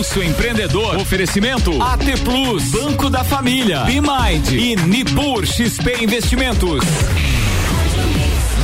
Pulso Empreendedor. Oferecimento AT Plus, Banco da Família, B-Mind e Nipur XP Investimentos.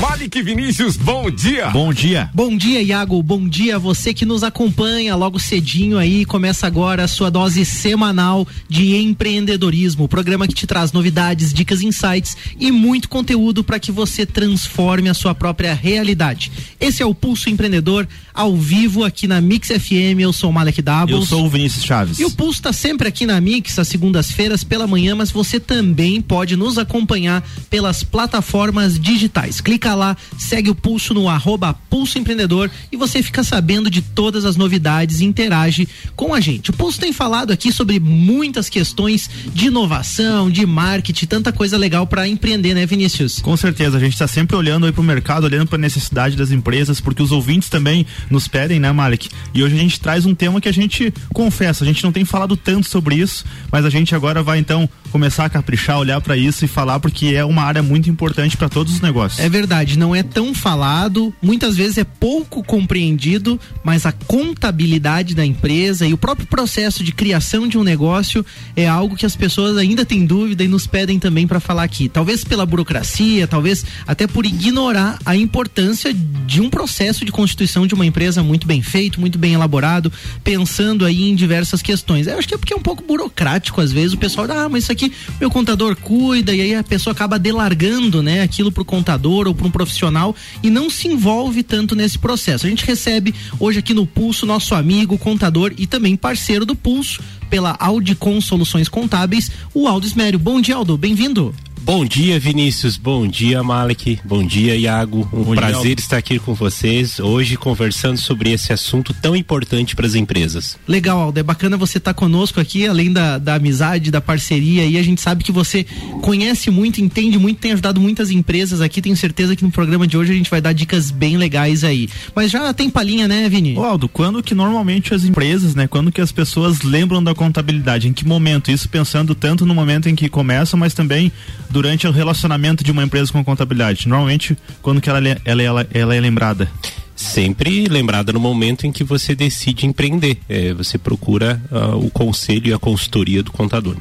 Malik Vinícius, bom dia. Bom dia. Bom dia, Iago. Bom dia a você que nos acompanha logo cedinho aí. Começa agora a sua dose semanal de empreendedorismo. O programa que te traz novidades, dicas, insights e muito conteúdo para que você transforme a sua própria realidade. Esse é o Pulso Empreendedor ao vivo aqui na Mix FM. Eu sou o Malek Doubles. Eu sou o Vinícius Chaves. E o Pulso está sempre aqui na Mix, às segundas-feiras pela manhã, mas você também pode nos acompanhar pelas plataformas digitais. Clica lá, segue o Pulso no arroba Pulso Empreendedor e você fica sabendo de todas as novidades e interage com a gente. O Pulso tem falado aqui sobre muitas questões de inovação, de marketing, tanta coisa legal para empreender, né, Vinícius? Com certeza, a gente está sempre olhando aí para o mercado, olhando para a necessidade das empresas, porque os ouvintes também nos pedem, né, Malik? E hoje a gente traz um tema que a gente confessa, a gente não tem falado tanto sobre isso, mas a gente agora vai então começar a caprichar, olhar para isso e falar porque é uma área muito importante para todos os negócios. É verdade, não é tão falado, muitas vezes é pouco compreendido, mas a contabilidade da empresa e o próprio processo de criação de um negócio é algo que as pessoas ainda têm dúvida e nos pedem também para falar aqui. Talvez pela burocracia, talvez até por ignorar a importância de um processo de constituição de uma empresa muito bem feito, muito bem elaborado, pensando aí em diversas questões. Eu acho que é porque é um pouco burocrático às vezes, o pessoal, ah, mas isso aqui meu contador cuida e aí a pessoa acaba delargando, né, aquilo pro contador ou para um profissional e não se envolve tanto nesse processo. A gente recebe hoje aqui no Pulso nosso amigo, contador e também parceiro do Pulso pela Audicom Soluções Contábeis, o Aldo Esmério. Bom dia, Aldo, bem-vindo. Bom dia, Vinícius. Bom dia, Malek. Bom dia, Iago. Um Bom prazer dia. estar aqui com vocês hoje conversando sobre esse assunto tão importante para as empresas. Legal, Aldo. É bacana você estar tá conosco aqui, além da, da amizade, da parceria. E a gente sabe que você conhece muito, entende muito, tem ajudado muitas empresas aqui. Tenho certeza que no programa de hoje a gente vai dar dicas bem legais aí. Mas já tem palhinha, né, Vini? Ô, Aldo, quando que normalmente as empresas, né, quando que as pessoas lembram da contabilidade? Em que momento? Isso pensando tanto no momento em que começam, mas também durante o relacionamento de uma empresa com a contabilidade? Normalmente, quando que ela, ela, ela, ela é lembrada? sempre lembrada no momento em que você decide empreender. É, você procura uh, o conselho e a consultoria do contador.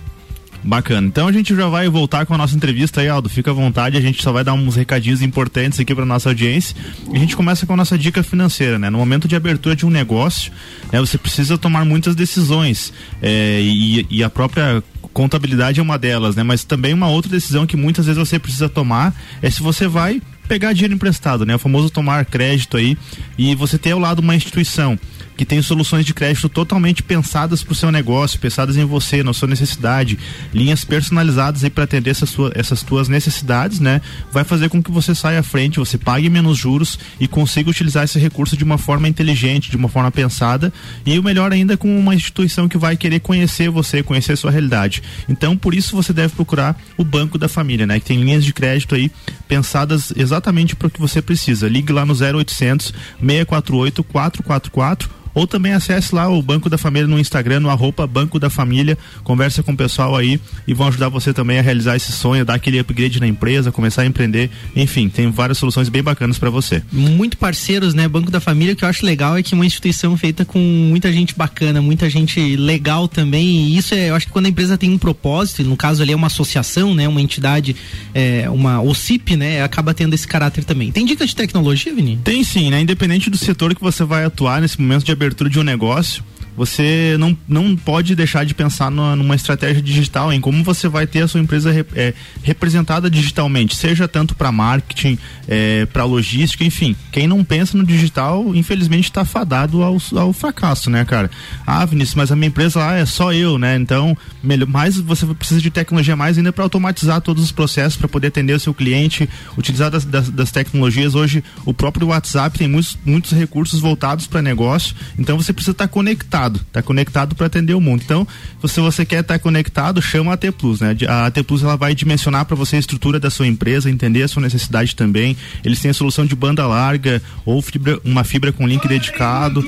Bacana. Então a gente já vai voltar com a nossa entrevista aí, Aldo. Fica à vontade, a gente só vai dar uns recadinhos importantes aqui para nossa audiência. E a gente começa com a nossa dica financeira, né? No momento de abertura de um negócio, né, você precisa tomar muitas decisões. É, e, e a própria contabilidade é uma delas, né? Mas também uma outra decisão que muitas vezes você precisa tomar é se você vai pegar dinheiro emprestado, né? O famoso tomar crédito aí e você ter ao lado uma instituição que tem soluções de crédito totalmente pensadas para o seu negócio, pensadas em você, na sua necessidade, linhas personalizadas aí para atender essas, sua, essas tuas necessidades, né? Vai fazer com que você saia à frente, você pague menos juros e consiga utilizar esse recurso de uma forma inteligente, de uma forma pensada e o melhor ainda com uma instituição que vai querer conhecer você, conhecer a sua realidade. Então, por isso você deve procurar o Banco da Família, né? Que tem linhas de crédito aí pensadas exatamente para o que você precisa. Ligue lá no 0800 648 444 ou também acesse lá o Banco da Família no Instagram, no arroba Banco da Família, conversa com o pessoal aí e vão ajudar você também a realizar esse sonho, dar aquele upgrade na empresa, começar a empreender, enfim, tem várias soluções bem bacanas para você. Muito parceiros, né? Banco da Família, o que eu acho legal é que é uma instituição feita com muita gente bacana, muita gente legal também, e isso é, eu acho que quando a empresa tem um propósito, no caso ali é uma associação, né? Uma entidade, é, uma OCIP, né? Acaba tendo esse caráter também. Tem dica de tecnologia, Vini? Tem sim, né? Independente do setor que você vai atuar nesse momento de abertura abertura de um negócio, você não, não pode deixar de pensar numa, numa estratégia digital, em como você vai ter a sua empresa rep, é, representada digitalmente, seja tanto para marketing, é, para logística, enfim. Quem não pensa no digital, infelizmente, está fadado ao, ao fracasso, né, cara? Ah, Vinícius, mas a minha empresa lá é só eu, né? Então, melhor, mais você precisa de tecnologia mais ainda para automatizar todos os processos, para poder atender o seu cliente, utilizar das, das, das, tecnologias. Hoje, o próprio WhatsApp tem muitos, muitos recursos voltados para negócio, então você precisa estar tá conectado conectado, tá conectado para atender o mundo. Então, se você quer estar tá conectado, chama a AT Plus, né? A AT Plus ela vai dimensionar para você a estrutura da sua empresa, entender a sua necessidade também. Eles têm a solução de banda larga ou fibra, uma fibra com link dedicado.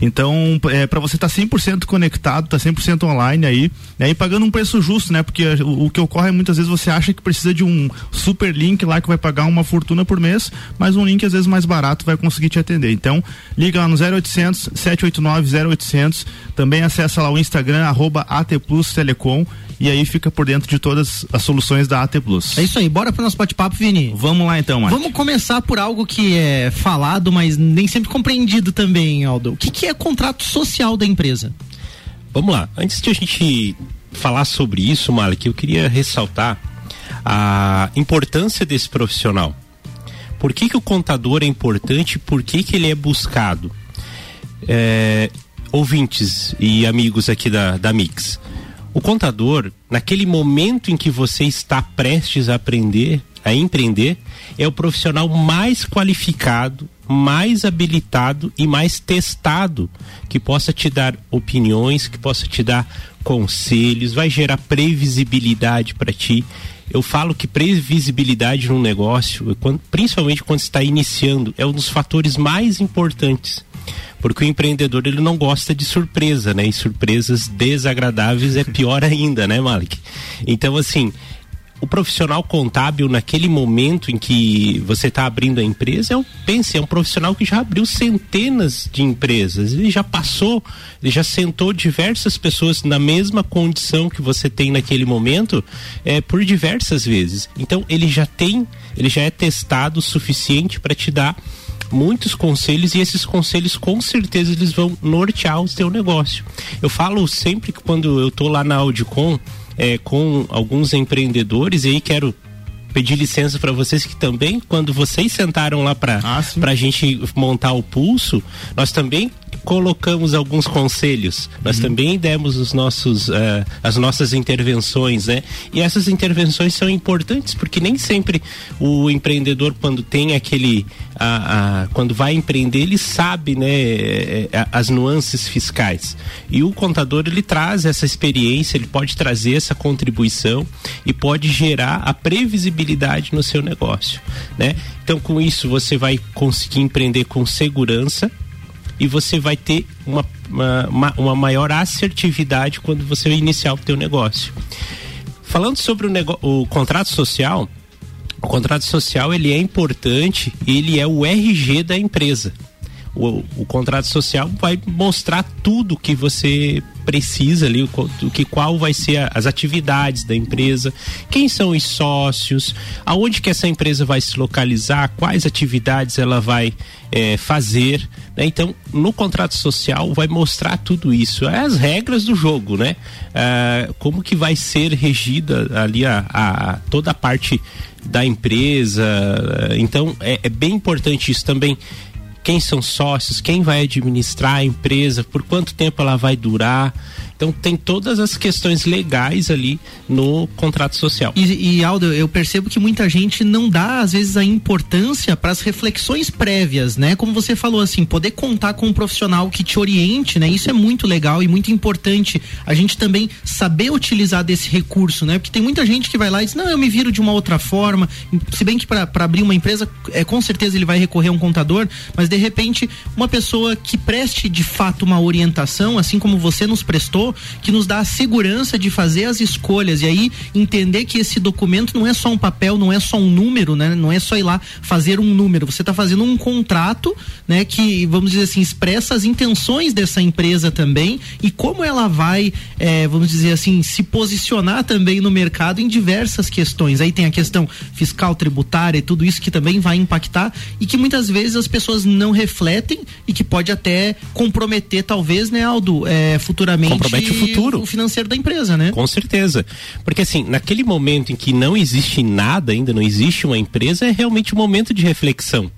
Então, é, para você estar tá 100% conectado, tá 100% online aí, né? E pagando um preço justo, né? Porque o, o, que ocorre é muitas vezes você acha que precisa de um super link lá que vai pagar uma fortuna por mês, mas um link às vezes mais barato vai conseguir te atender. Então, liga lá no 0800 789 0800, também acessa lá o Instagram arroba Telecom e aí fica por dentro de todas as soluções da AT Plus. É isso aí, bora pro nosso bate-papo, Vini. Vamos lá então, Mike. Vamos começar por algo que é falado, mas nem sempre compreendido também, Aldo. O que, que é contrato social da empresa? Vamos lá, antes de a gente falar sobre isso, Malik, eu queria ressaltar a importância desse profissional. Por que, que o contador é importante? Por que, que ele é buscado? É, ouvintes e amigos aqui da, da Mix, o contador, naquele momento em que você está prestes a aprender, a empreender, é o profissional mais qualificado, mais habilitado e mais testado que possa te dar opiniões, que possa te dar conselhos, vai gerar previsibilidade para ti. Eu falo que previsibilidade num negócio, principalmente quando está iniciando, é um dos fatores mais importantes porque o empreendedor ele não gosta de surpresa, né? E surpresas desagradáveis é pior ainda, né, Malik? Então, assim, o profissional contábil naquele momento em que você está abrindo a empresa, eu pense, é um profissional que já abriu centenas de empresas, ele já passou, ele já sentou diversas pessoas na mesma condição que você tem naquele momento, é, por diversas vezes. Então ele já tem, ele já é testado o suficiente para te dar muitos conselhos e esses conselhos com certeza eles vão nortear o seu negócio. Eu falo sempre que quando eu tô lá na Audicom é, com alguns empreendedores e aí quero pedir licença para vocês que também, quando vocês sentaram lá para ah, a gente montar o pulso, nós também colocamos alguns conselhos. Nós uhum. também demos os nossos, uh, as nossas intervenções, né? E essas intervenções são importantes porque nem sempre o empreendedor quando tem aquele, a, a, quando vai empreender ele sabe, né, eh, eh, as nuances fiscais. E o contador ele traz essa experiência, ele pode trazer essa contribuição e pode gerar a previsibilidade no seu negócio, né? Então com isso você vai conseguir empreender com segurança e você vai ter uma, uma, uma maior assertividade quando você iniciar o teu negócio. Falando sobre o, o contrato social, o contrato social ele é importante, ele é o RG da empresa. O, o, contrato social vai mostrar tudo que você precisa ali, o, que qual vai ser a, as atividades da empresa, quem são os sócios, aonde que essa empresa vai se localizar, quais atividades ela vai é, fazer. Né? Então, no contrato social vai mostrar tudo isso, é as regras do jogo, né? É, como que vai ser regida ali a, a, toda a parte da empresa. Então, é, é bem importante isso também quem são sócios, quem vai administrar a empresa, por quanto tempo ela vai durar. Então tem todas as questões legais ali no contrato social. E, e Aldo, eu percebo que muita gente não dá às vezes a importância para as reflexões prévias, né? Como você falou assim, poder contar com um profissional que te oriente, né? Isso é muito legal e muito importante. A gente também saber utilizar desse recurso, né? Porque tem muita gente que vai lá e diz: "Não, eu me viro de uma outra forma". Se bem que para abrir uma empresa, é com certeza ele vai recorrer a um contador, mas de repente uma pessoa que preste de fato uma orientação, assim como você nos prestou, que nos dá a segurança de fazer as escolhas e aí entender que esse documento não é só um papel, não é só um número, né? Não é só ir lá fazer um número. Você está fazendo um contrato, né? Que vamos dizer assim expressa as intenções dessa empresa também e como ela vai, é, vamos dizer assim, se posicionar também no mercado em diversas questões. Aí tem a questão fiscal, tributária e tudo isso que também vai impactar e que muitas vezes as pessoas não refletem e que pode até comprometer, talvez, né, Aldo, é, futuramente o futuro. O financeiro da empresa, né? Com certeza. Porque assim, naquele momento em que não existe nada ainda, não existe uma empresa, é realmente um momento de reflexão.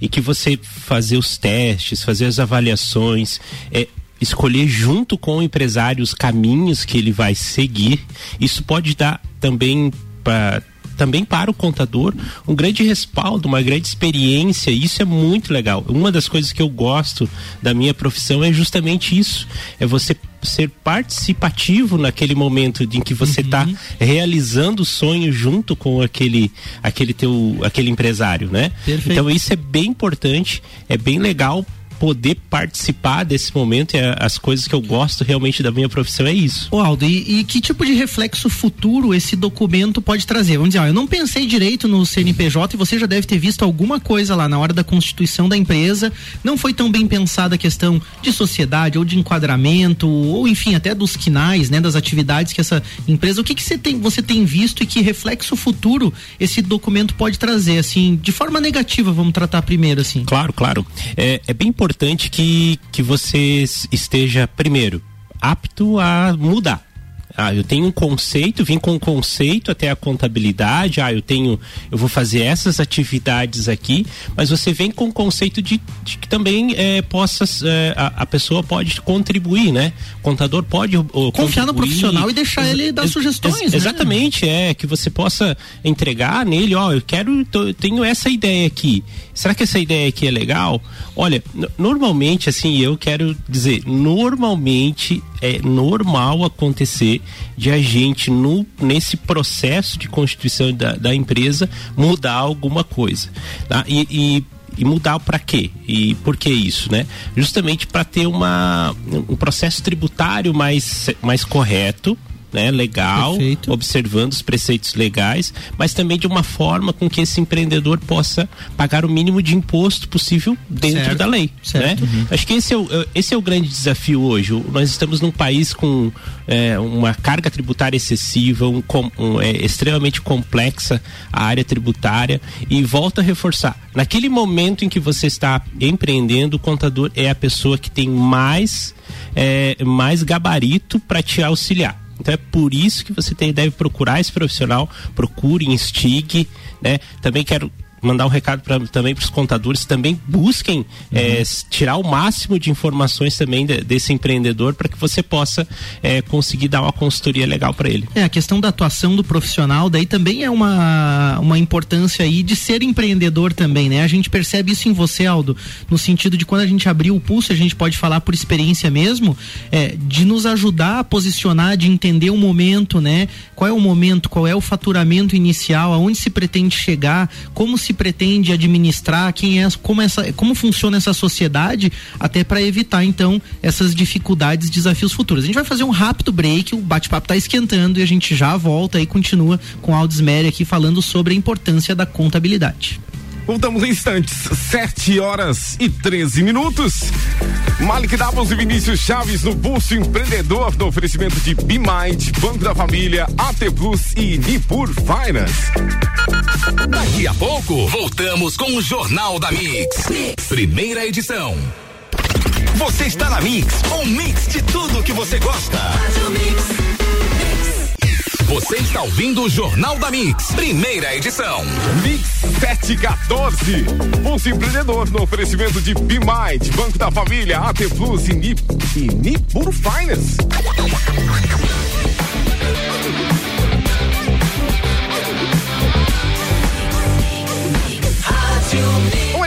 E que você fazer os testes, fazer as avaliações, é, escolher junto com o empresário os caminhos que ele vai seguir, isso pode dar também para também para o contador um grande respaldo, uma grande experiência. E isso é muito legal. Uma das coisas que eu gosto da minha profissão é justamente isso: é você ser participativo naquele momento em que você está uhum. realizando o sonho junto com aquele aquele teu aquele empresário, né? Perfeito. Então isso é bem importante, é bem legal poder participar desse momento e a, as coisas que eu gosto realmente da minha profissão é isso. Ô Aldo, e, e, que tipo de reflexo futuro esse documento pode trazer? Vamos dizer, ó, eu não pensei direito no CNPJ e você já deve ter visto alguma coisa lá na hora da constituição da empresa. Não foi tão bem pensada a questão de sociedade ou de enquadramento, ou enfim, até dos quinais, né, das atividades que essa empresa. O que, que você, tem, você tem visto e que reflexo futuro esse documento pode trazer, assim, de forma negativa, vamos tratar primeiro, assim? Claro, claro. É, é bem importante que, que você esteja, primeiro, apto a mudar. Ah, eu tenho um conceito, vim com um conceito até a contabilidade. Ah, eu tenho, eu vou fazer essas atividades aqui, mas você vem com o conceito de, de que também é, possa é, a, a, pessoa pode contribuir, né? O contador pode o, confiar no profissional e deixar ele dar sugestões. Ex né? Exatamente, é que você possa entregar nele. Ó, eu quero, tô, tenho essa ideia aqui. Será que essa ideia aqui é legal? Olha, normalmente assim eu quero dizer, normalmente é normal acontecer de a gente, no, nesse processo de constituição da, da empresa, mudar alguma coisa. Tá? E, e, e mudar para quê? E por que isso, né? Justamente para ter uma, um processo tributário mais, mais correto, né, legal, Perfeito. observando os preceitos legais, mas também de uma forma com que esse empreendedor possa pagar o mínimo de imposto possível dentro certo. da lei. Certo. Né? Uhum. Acho que esse é, o, esse é o grande desafio hoje. Nós estamos num país com é, uma carga tributária excessiva, um, um, é, extremamente complexa a área tributária e volta a reforçar. Naquele momento em que você está empreendendo, o contador é a pessoa que tem mais, é, mais gabarito para te auxiliar. Então é por isso que você tem, deve procurar esse profissional, procure, instigue, né? Também quero mandar um recado pra, também para os contadores também busquem uhum. é, tirar o máximo de informações também de, desse empreendedor para que você possa é, conseguir dar uma consultoria legal para ele. É a questão da atuação do profissional daí também é uma uma importância aí de ser empreendedor também, né? A gente percebe isso em você, Aldo, no sentido de quando a gente abriu o pulso, a gente pode falar por experiência mesmo, é, de nos ajudar a posicionar, de entender o momento, né? Qual é o momento, qual é o faturamento inicial, aonde se pretende chegar, como se se pretende administrar, quem é, como essa, como funciona essa sociedade, até para evitar então essas dificuldades, desafios futuros. A gente vai fazer um rápido break, o bate-papo está esquentando e a gente já volta e continua com Aldis Meri aqui falando sobre a importância da contabilidade. Voltamos em instantes, 7 horas e 13 minutos. Malik Davos e Vinícius Chaves no Pulso Empreendedor no oferecimento de BeMind, Banco da Família, AT Plus e Nipur Finance. Daqui a pouco, voltamos com o Jornal da mix. Primeira edição. Você está na Mix, um mix de tudo que você gosta. Você está ouvindo o Jornal da Mix, primeira edição. Mix 714. Pulso Empreendedor no oferecimento de BeMind, Banco da Família, AT Plus e Nip, e Nipur Finance.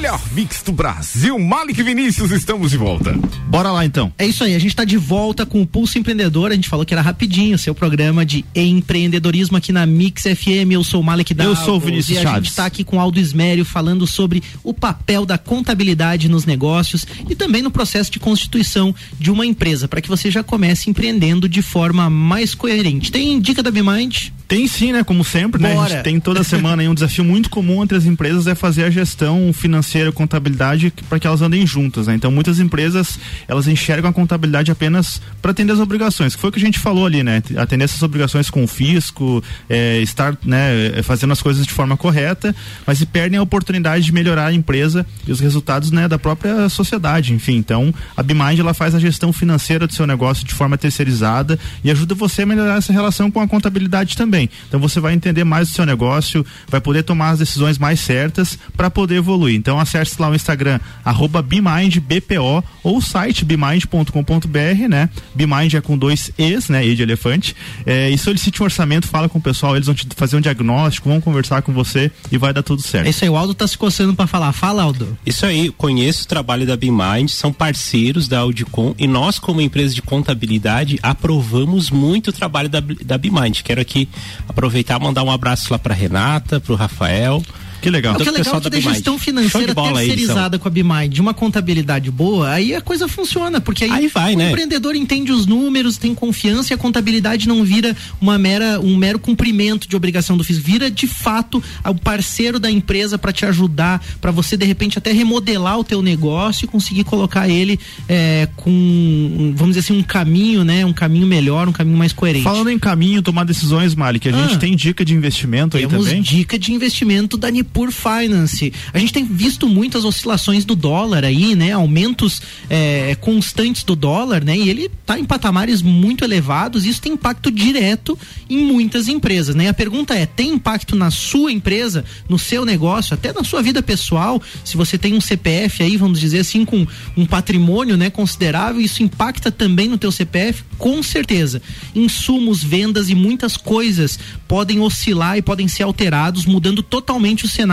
Melhor mix do Brasil. Malik Vinícius, estamos de volta. Bora lá então. É isso aí, a gente está de volta com o Pulso Empreendedor. A gente falou que era rapidinho, seu programa de empreendedorismo aqui na Mix FM. Eu sou o Malik Davos. Eu sou o Vinícius e Chaves. a gente está aqui com Aldo Esmério falando sobre o papel da contabilidade nos negócios e também no processo de constituição de uma empresa, para que você já comece empreendendo de forma mais coerente. Tem dica da BeMind? Tem sim, né? Como sempre, né? A gente tem toda semana aí um desafio muito comum entre as empresas é fazer a gestão financeira e contabilidade para que elas andem juntas, né? Então muitas empresas elas enxergam a contabilidade apenas para atender as obrigações, que foi o que a gente falou ali, né? Atender essas obrigações com o fisco, é, estar, né, fazendo as coisas de forma correta, mas se perdem a oportunidade de melhorar a empresa e os resultados, né, da própria sociedade, enfim. Então a Bimind ela faz a gestão financeira do seu negócio de forma terceirizada e ajuda você a melhorar essa relação com a contabilidade também também. Então você vai entender mais o seu negócio, vai poder tomar as decisões mais certas para poder evoluir. Então acesse lá o Instagram arroba BeMindBPO ou o site bemind.com.br, né? BeMind é com dois E's, né? E de elefante. É, e solicite um orçamento, fala com o pessoal, eles vão te fazer um diagnóstico, vão conversar com você e vai dar tudo certo. É isso aí, o Aldo tá se coçando para falar. Fala, Aldo. Isso aí, conheço o trabalho da BeMind, são parceiros da Audicom e nós, como empresa de contabilidade, aprovamos muito o trabalho da, da BeMind. Quero aqui aproveitar mandar um abraço lá para Renata, para o Rafael. Que legal. O que é legal é que da gestão financeira bola aí, terceirizada com a Bimind, de uma contabilidade boa, aí a coisa funciona, porque aí, Aí vai, o né? empreendedor entende os números, tem confiança e a contabilidade não vira uma mera, um mero cumprimento de obrigação do fisco, vira de fato o parceiro da empresa para te ajudar, para você de repente até remodelar o teu negócio e conseguir colocar ele é, com, vamos dizer assim, um caminho, né, um caminho melhor, um caminho mais coerente. Falando em caminho, tomar decisões, Mali, que a gente Ah. tem dica de investimento aí Temos também. dica de investimento da Nipur Finance. A gente tem visto muitas oscilações do dólar aí, né? Aumentos é, constantes do dólar, né? E ele está em patamares muito elevados. Isso tem impacto direto em muitas empresas, né? A pergunta é: tem impacto na sua empresa, no seu negócio, até na sua vida pessoal? Se você tem um CPF aí, vamos dizer assim, com um patrimônio, né, considerável, isso impacta também no teu CPF, com certeza. Insumos, vendas e muitas coisas podem oscilar e podem ser alterados, mudando totalmente o cenário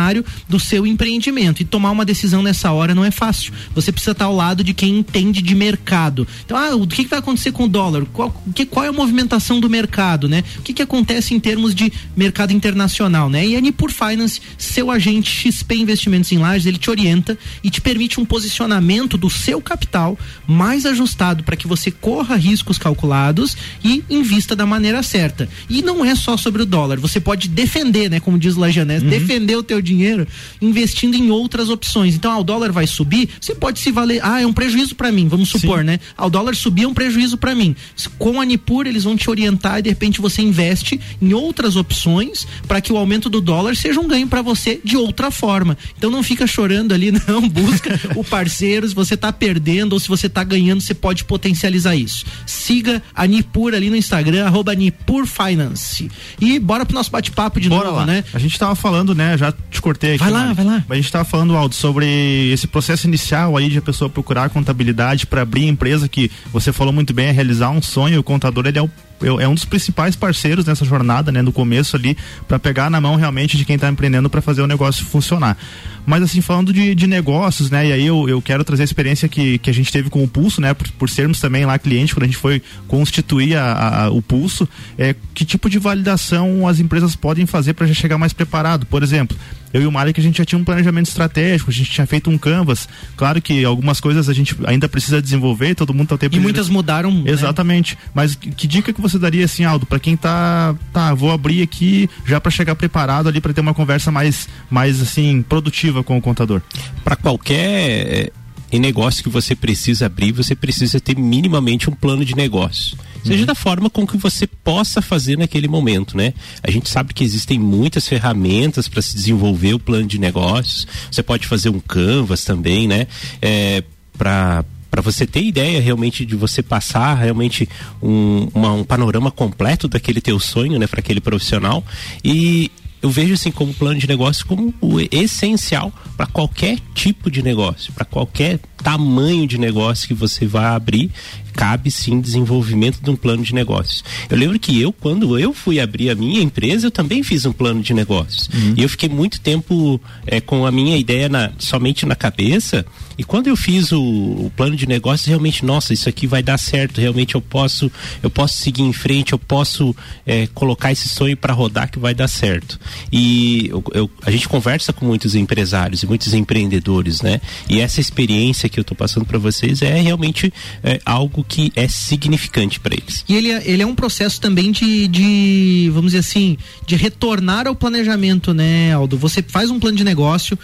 do seu empreendimento. E tomar uma decisão nessa hora não é fácil. Você precisa estar ao lado de quem entende de mercado. Então, ah, o que, que vai acontecer com o dólar? Qual, que, qual é a movimentação do mercado, né? O que, que acontece em termos de mercado internacional, né? E a Nipur Finance, seu agente XP Investimentos em Lages, ele te orienta e te permite um posicionamento do seu capital mais ajustado para que você corra riscos calculados e invista da maneira certa. E não é só sobre o dólar, você pode defender, né, como diz o Lajanés, defender o teu dinheiro investindo em outras opções. Então, ah, o dólar vai subir, você pode se valer, ah, é um prejuízo para mim, vamos supor, né? Ah, o dólar subir é um prejuízo para mim. Com a Nipur, eles vão te orientar e de repente você investe em outras opções para que o aumento do dólar seja um ganho para você de outra forma. Então não fica chorando ali, não, busca o parceiro, se você tá perdendo ou se você tá ganhando, você pode potencializar isso. Siga a Nipur ali no Instagram, arroba Nipur Finance. E bora pro nosso bate-papo de Bora novo, lá. né? A gente tava falando, né? Já te cortei aqui. Vai lá, Mali. vai lá. A gente tava falando, Aldo, sobre esse processo inicial aí de a pessoa procurar contabilidade para abrir a empresa que você falou muito bem, é realizar um sonho. O contador, ele é o é um dos principais parceiros nessa jornada, né, no começo ali, para pegar na mão realmente de quem está empreendendo para fazer o negócio funcionar. Mas assim, falando de, de negócios, né, e aí eu, eu quero trazer a experiência que, que a gente teve com o Pulso, né, por, por sermos também lá cliente, quando a gente foi constituir a, a, o Pulso, é, que tipo de validação as empresas podem fazer para já chegar mais preparado? Por exemplo, eu e o Malik a gente já tinha um planejamento estratégico, a gente tinha feito um canvas. Claro que algumas coisas a gente ainda precisa desenvolver, todo mundo está o tempo E muitas mudaram. né? Exatamente. Mas que, que dica que você daria assim, Aldo, para quem tá, tá, vou abrir aqui já para chegar preparado ali para ter uma conversa mais mais assim produtiva com o contador? Para qualquer eh, negócio que você precisa abrir, você precisa ter minimamente um plano de negócio. Seja da forma com que você possa fazer naquele momento, né? A gente sabe que existem muitas ferramentas para se desenvolver o plano de negócios. Você pode fazer um canvas também, né? É, para para você ter ideia realmente de você passar realmente um, uma, um panorama completo daquele teu sonho, né, para aquele profissional. E eu vejo assim como plano de negócio como o essencial para qualquer tipo de negócio, para qualquer tamanho de negócio que você vai abrir, cabe sim desenvolvimento de um plano de negócios. Eu lembro que eu, quando eu fui abrir a minha empresa, eu também fiz um plano de negócios. Uhum. E eu fiquei muito tempo é, com a minha ideia na, somente na cabeça. E quando eu fiz o, o, plano de negócios, realmente, nossa, isso aqui vai dar certo. Realmente eu posso, eu posso seguir em frente, eu posso é, colocar esse sonho para rodar que vai dar certo. E eu, eu, a gente conversa com muitos empresários e muitos empreendedores, né? E essa experiência que eu estou passando para vocês é realmente é, algo que é significante para eles. E ele, é- ele é um processo também de, de, vamos dizer assim, de retornar ao planejamento, né, Aldo? Você faz um plano de negócio,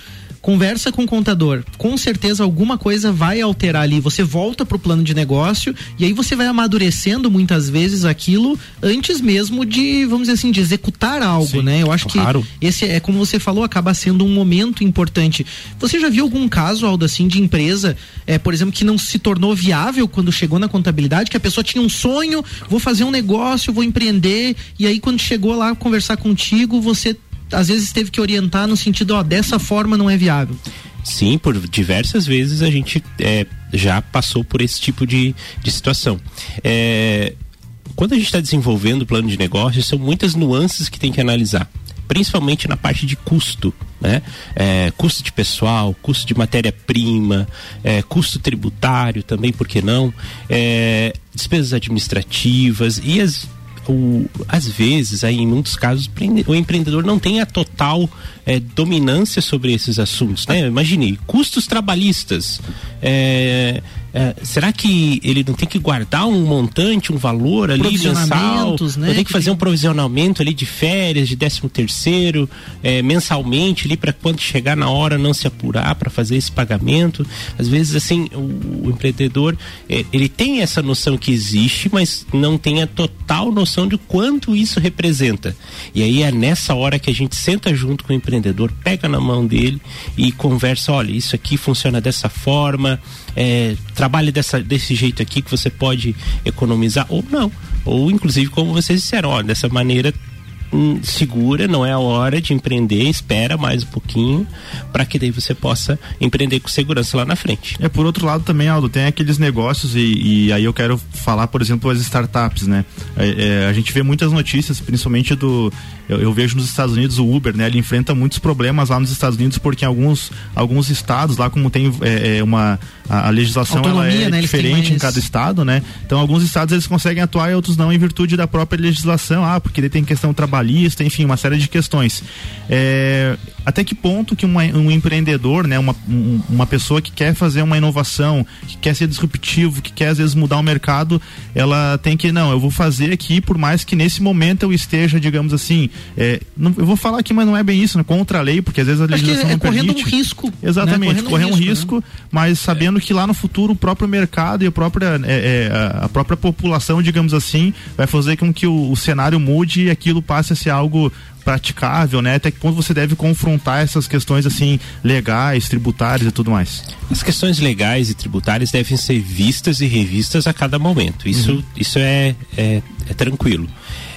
conversa com o contador, com certeza alguma coisa vai alterar ali. Você volta pro plano de negócio e aí você vai amadurecendo muitas vezes aquilo antes mesmo de, vamos dizer assim, de executar algo, Sim, né? Eu acho claro. que esse é como você falou, acaba sendo um momento importante. Você já viu algum caso, Aldo, assim, de empresa, é, por exemplo, que não se tornou viável quando chegou na contabilidade, que a pessoa tinha um sonho, vou fazer um negócio, vou empreender, e aí quando chegou lá conversar contigo, você às vezes teve que orientar no sentido, ó, dessa forma não é viável. Sim, por diversas vezes a gente é, já passou por esse tipo de, de situação. É, quando a gente está desenvolvendo o plano de negócio, são muitas nuances que tem que analisar. Principalmente na parte de custo, né? É, custo de pessoal, custo de matéria-prima, é, custo tributário também, por que não? É, despesas administrativas e as o, às vezes, aí, em muitos casos, o empreendedor não tem a total é, dominância sobre esses assuntos, né? Imagine, custos trabalhistas. É, é, será que ele não tem que guardar um montante, um valor ali mensal? Né? Tem que fazer um provisionamento ali de férias, de décimo terceiro, é, mensalmente ali para quando chegar na hora não se apurar para fazer esse pagamento. Às vezes assim o, o empreendedor é, ele tem essa noção que existe, mas não tem a total noção de quanto isso representa. E aí é nessa hora que a gente senta junto com o empreendedor, pega na mão dele e conversa, olha, isso aqui funciona dessa forma, é, trabalhe dessa, desse jeito aqui que você pode economizar ou não. Ou inclusive como vocês disseram, ó, dessa maneira hum, segura, não é a hora de empreender, espera mais um pouquinho para que daí você possa empreender com segurança lá na frente. É por outro lado também, Aldo, tem aqueles negócios e, e aí eu quero falar, por exemplo, as startups, né? É, é, a gente vê muitas notícias, principalmente do eu, eu, vejo nos Estados Unidos o Uber, né? Ele enfrenta muitos problemas lá nos Estados Unidos porque em alguns, alguns estados lá como tem é, é uma a, a legislação ela é né? diferente mais... em cada estado, né? Então alguns estados eles conseguem atuar e outros não em virtude da própria legislação, ah, porque ele tem questão trabalhista, enfim, uma série de questões. É, até que ponto que uma, um empreendedor, né, uma, um, uma pessoa que quer fazer uma inovação, que quer ser disruptivo, que quer às vezes mudar o mercado, ela tem que não, eu vou fazer aqui por mais que nesse momento eu esteja, digamos assim, é, não, eu vou falar aqui, mas não é bem isso, né? contra a lei, porque às vezes a legislação é não correndo permite. um risco. Exatamente, né? correr um risco, risco né? mas sabendo que lá no futuro o próprio mercado e a própria, é, é, a própria população, digamos assim, vai fazer com que o, o cenário mude e aquilo passe a ser algo praticável, né? Até que ponto você deve confrontar essas questões assim legais, tributárias e tudo mais? As questões legais e tributárias devem ser vistas e revistas a cada momento. Isso, uhum. isso é, é, é tranquilo.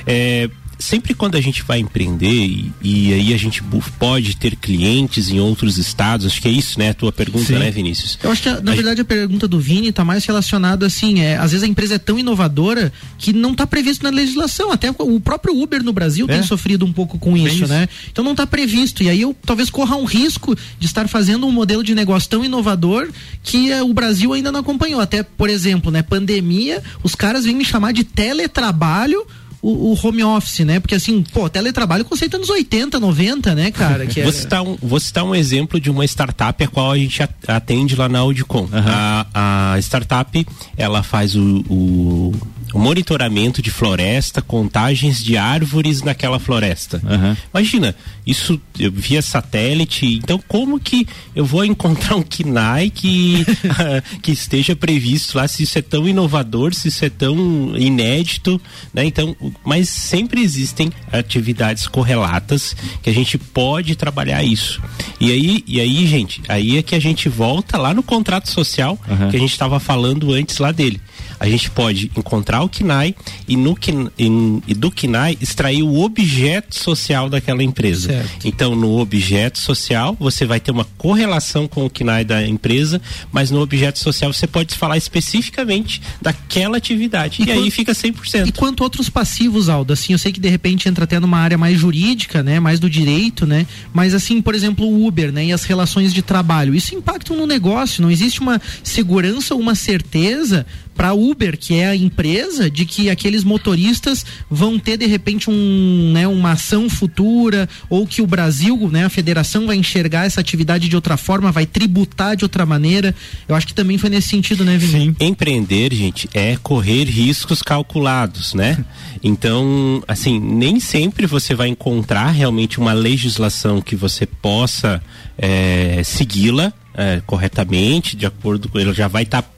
É, sempre quando a gente vai empreender e, e, aí a gente pode ter clientes em outros estados, acho que é isso, né? A tua pergunta, Sim. né, Vinícius? Eu acho que, na a verdade, gente... a pergunta do Vini está mais relacionada assim, é, às vezes a empresa é tão inovadora que não está previsto na legislação. Até o próprio Uber no Brasil é. tem sofrido um pouco com isso, isso, né? Então não está previsto. E aí eu talvez corra um risco de estar fazendo um modelo de negócio tão inovador que é, o Brasil ainda não acompanhou. Até, por exemplo, né, pandemia, os caras vêm me chamar de teletrabalho o, o, home office, né? Porque assim, pô, teletrabalho conceito anos 80, 90, né, cara? Que é... vou, citar um, vou citar um exemplo de uma startup a qual a gente atende lá na Audicom. Uhum. A, a startup, ela faz o, o o monitoramento de floresta, contagens de árvores naquela floresta. Uhum. Imagina, isso via satélite, então como que eu vou encontrar um KINAI que, que esteja previsto lá, se isso é tão inovador, se isso é tão inédito, né? Então, mas sempre existem atividades correlatas que a gente pode trabalhar isso. E aí, e aí, gente, aí é que a gente volta lá no contrato social uhum. que a gente estava falando antes lá dele a gente pode encontrar o KNAI e, no, e, e do KNAI extrair o objeto social daquela empresa. Certo. Então, no objeto social, você vai ter uma correlação com o KNAI da empresa, mas no objeto social você pode falar especificamente daquela atividade. E, e aí fica 100%. E quanto outros passivos, Aldo? Assim, eu sei que de repente entra até numa área mais jurídica, né? Mais do direito, né? Mas assim, por exemplo, o Uber, né? E as relações de trabalho. Isso impacta no negócio. Não existe uma segurança ou uma certeza para Uber, que é a empresa, de que aqueles motoristas vão ter de repente um, né, uma ação futura ou que o Brasil, né, a federação vai enxergar essa atividade de outra forma, vai tributar de outra maneira. Eu acho que também foi nesse sentido, né, Vini? Sim. Empreender, gente, é correr riscos calculados, né? Então, assim, nem sempre você vai encontrar realmente uma legislação que você possa é, segui-la é, corretamente, de acordo com ele já vai estar tá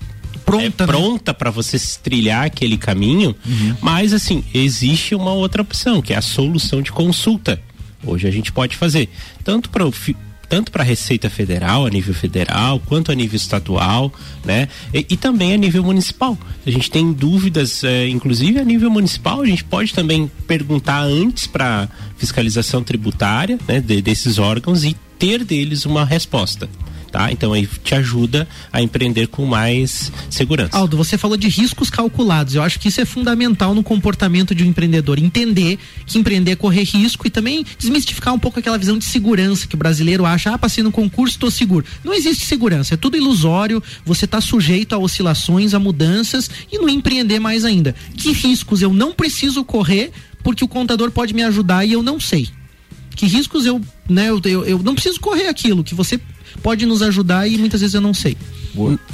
pronta, é pronta né? para você trilhar aquele caminho, uhum. mas assim, existe uma outra opção, que é a solução de consulta. Hoje a gente pode fazer tanto para o tanto para a Receita Federal, a nível federal, quanto a nível estadual, né? E, e também a nível municipal. A gente tem dúvidas, é, inclusive a nível municipal, a gente pode também perguntar antes para fiscalização tributária, né, de, desses órgãos e ter deles uma resposta. Tá? Então aí te ajuda a empreender com mais segurança. Aldo, você falou de riscos calculados. Eu acho que isso é fundamental no comportamento de um empreendedor. Entender que empreender é correr risco e também desmistificar um pouco aquela visão de segurança que o brasileiro acha, ah, passei no concurso, estou seguro. Não existe segurança, é tudo ilusório, você está sujeito a oscilações, a mudanças e no empreender mais ainda. Que riscos eu não preciso correr porque o contador pode me ajudar e eu não sei? Que riscos eu, né, eu, eu, eu não preciso correr aquilo que você pode nos ajudar e muitas vezes eu não sei.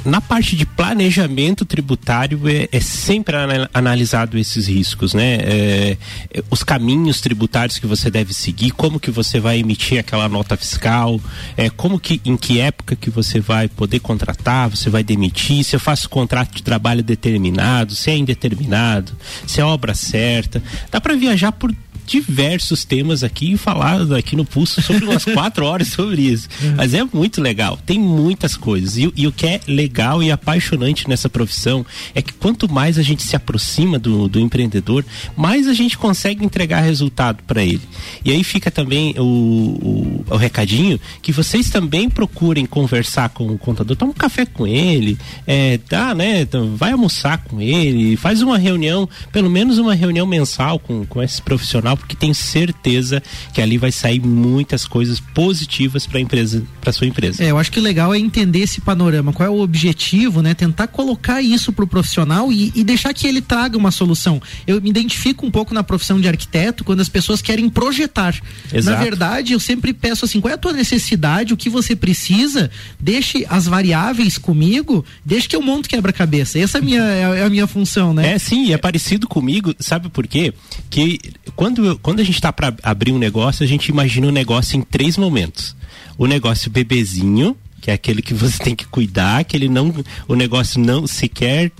Na parte de planejamento tributário é, é sempre analisado esses riscos, né? É, é, os caminhos tributários que você deve seguir, como que você vai emitir aquela nota fiscal, é, como que, em que época que você vai poder contratar, você vai demitir, se eu faço contrato de trabalho determinado, se é indeterminado, se é obra certa. Dá para viajar por diversos temas aqui e falar aqui no Pulso sobre umas quatro horas sobre isso. Uhum. Mas é muito legal, tem muitas coisas. E, e, o que é legal e apaixonante nessa profissão é que quanto mais a gente se aproxima do, do empreendedor, mais a gente consegue entregar resultado para ele. E aí fica também o, o, o, recadinho que vocês também procurem conversar com o contador, toma um café com ele, é, dá, né? Então, vai almoçar com ele, faz uma reunião, pelo menos uma reunião mensal com, com esse profissional porque tenho certeza que ali vai sair muitas coisas positivas para a empresa, para sua empresa. É, eu acho que o legal é entender esse panorama, qual é o objetivo, né? Tentar colocar isso para o profissional e, e, deixar que ele traga uma solução. Eu me identifico um pouco na profissão de arquiteto quando as pessoas querem projetar. Exato. Na verdade, eu sempre peço assim, qual é a tua necessidade, o que você precisa, deixe as variáveis comigo, deixe que eu monto quebra-cabeça. Essa é a minha, é a minha função, né? É sim, é parecido comigo, sabe por quê? Que quando quando a gente está para abrir um negócio, a gente imagina o um negócio em três momentos. O negócio bebezinho, que é aquele que você tem que cuidar, que ele não, o negócio não sequer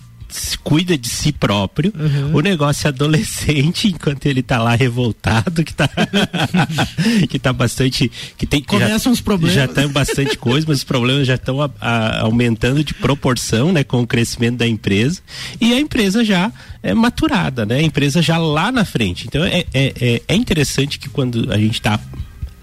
cuida de si próprio. Uhum. O negócio é adolescente, enquanto ele tá lá revoltado, que tá que tá bastante que tem começam os problemas. Já tem bastante coisa, mas os problemas já estão aumentando de proporção, né, com o crescimento da empresa. E a empresa já é maturada, né? A empresa já lá na frente. Então é, é, é, é interessante que quando a gente está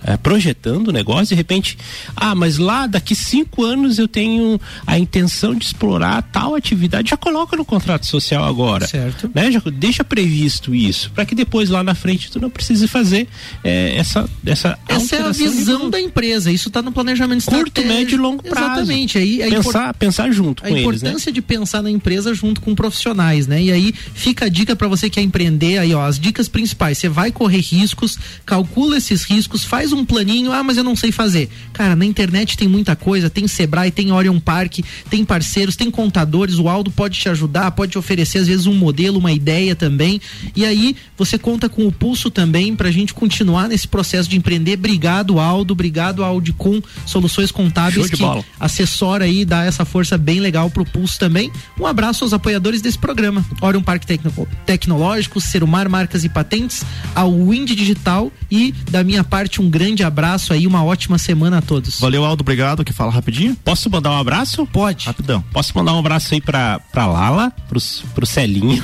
é, projetando o negócio, de repente, ah, mas lá daqui cinco anos eu tenho a intenção de explorar tal atividade, já coloca no contrato social agora. Certo. Né? Já deixa previsto isso, para que depois lá na frente tu não precise fazer é, essa essa Essa é a visão da empresa, isso está no planejamento Curto, médio e longo prazo. Exatamente. Aí, aí pensar, pensar junto com eles. A né? importância né? de pensar na empresa junto com profissionais, né? E aí fica a dica para você que quer empreender, aí ó, as dicas principais, você vai correr riscos, calcula esses riscos, faz um um planinho, ah, mas eu não sei fazer. Cara, na internet tem muita coisa, tem Sebrae, tem Orion Park, tem parceiros, tem contadores, o Aldo pode te ajudar, pode te oferecer às vezes um modelo, uma ideia também. E aí você conta com o pulso também pra gente continuar nesse processo de empreender. Obrigado, Aldo, obrigado, com Soluções Contábeis, que bola. assessora aí, dá essa força bem legal pro pulso também. Um abraço aos apoiadores desse programa. Orion Park Tecnológico, Serumar Marcas e Patentes, ao Wind Digital e da minha parte um grande grande abraço aí, uma ótima semana a todos. Valeu, Aldo, obrigado. Que fala rapidinho? Posso mandar um abraço? Pode. Rapidão. Posso mandar um abraço aí pra, pra Lala, pros, pro Celinho.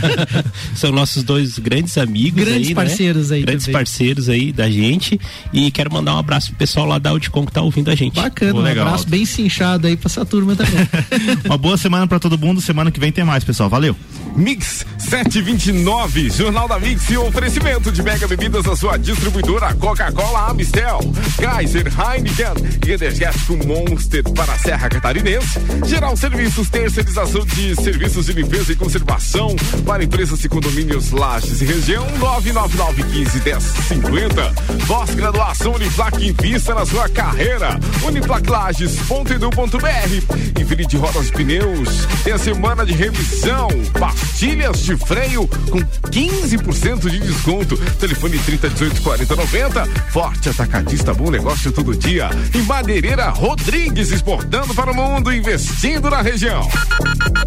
São nossos dois grandes amigos Grandes aí, né? parceiros né? aí. Grandes também. parceiros aí da gente. E quero mandar um abraço pro pessoal lá da Audicom que tá ouvindo a gente. Bacana, um legal, abraço Aldo. bem cinchado aí pra essa turma também. uma boa semana pra todo mundo. Semana que vem tem mais, pessoal. Valeu. Mix 729, Jornal da Mix e oferecimento de mega bebidas da sua distribuidora Coca-Cola Coca-Cola Amistel, Kaiser, Heineken e Energético Monster para a Serra Catarinense. Geral Serviços, terceirização de serviços de limpeza e conservação para empresas e condomínios Lages e região 999151050. Pós-graduação Uniplac invista na sua carreira. Uniplaclages.edu.br. Infinite Rodas e Pneus. Tem a semana de revisão. Pastilhas de freio com 15% de desconto. Telefone 3018 4090. Forte Atacadista, bom negócio todo dia. E Madeireira Rodrigues exportando para o mundo, investindo na região.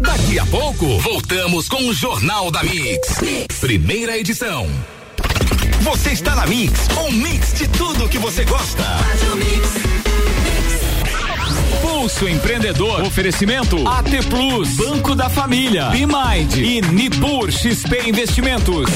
Daqui a pouco, voltamos com o Jornal da mix. mix. Primeira edição. Você está na Mix, um mix de tudo que você gosta. Pulso Empreendedor. Oferecimento AT Plus, Banco da Família, Bimind e Nipur XP Investimentos.